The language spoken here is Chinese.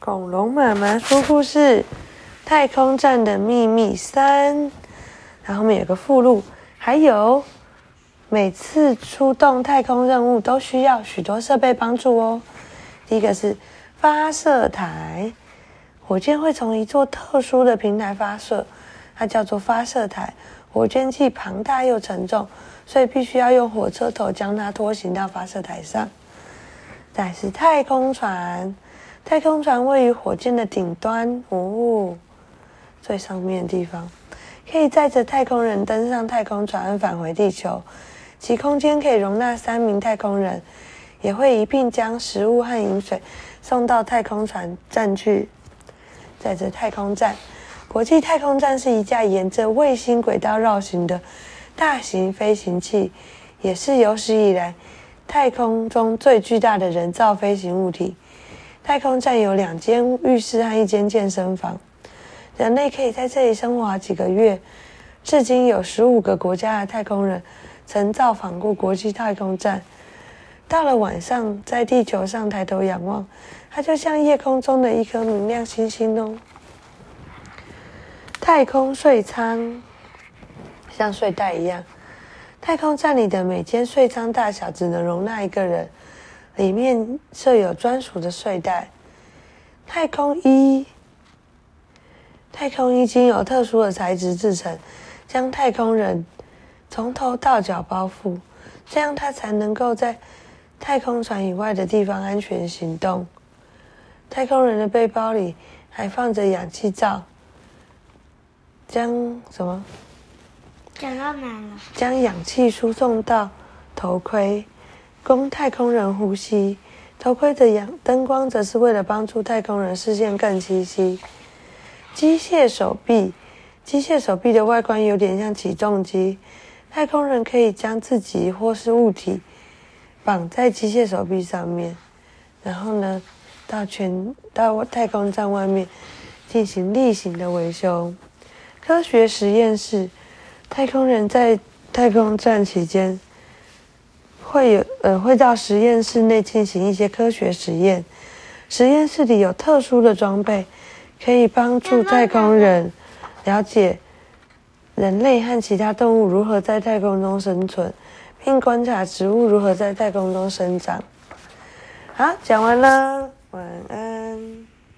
恐龙妈妈说故事：太空站的秘密三。然后后面有个附录，还有每次出动太空任务都需要许多设备帮助哦。第一个是发射台，火箭会从一座特殊的平台发射，它叫做发射台。火箭既庞大又沉重，所以必须要用火车头将它拖行到发射台上。再是太空船。太空船位于火箭的顶端，哦，最上面的地方，可以载着太空人登上太空船返回地球。其空间可以容纳三名太空人，也会一并将食物和饮水送到太空船站去。载着太空站，国际太空站是一架沿着卫星轨道绕行的大型飞行器，也是有史以来太空中最巨大的人造飞行物体。太空站有两间浴室和一间健身房，人类可以在这里生活几个月。至今有十五个国家的太空人曾造访过国际太空站。到了晚上，在地球上抬头仰望，它就像夜空中的一颗明亮星星哦。太空睡舱像睡袋一样，太空站里的每间睡舱大小只能容纳一个人。里面设有专属的睡袋。太空衣，太空衣经由特殊的材质制成，将太空人从头到脚包覆，这样他才能够在太空船以外的地方安全行动。太空人的背包里还放着氧气罩，将什么？讲到哪了？将氧气输送到头盔。供太空人呼吸，头盔的阳灯光则是为了帮助太空人视线更清晰。机械手臂，机械手臂的外观有点像起重机，太空人可以将自己或是物体绑在机械手臂上面，然后呢，到全到太空站外面进行例行的维修。科学实验室，太空人在太空站期间。会有呃，会到实验室内进行一些科学实验。实验室里有特殊的装备，可以帮助太空人了解人类和其他动物如何在太空中生存，并观察植物如何在太空中生长。好，讲完了，晚安。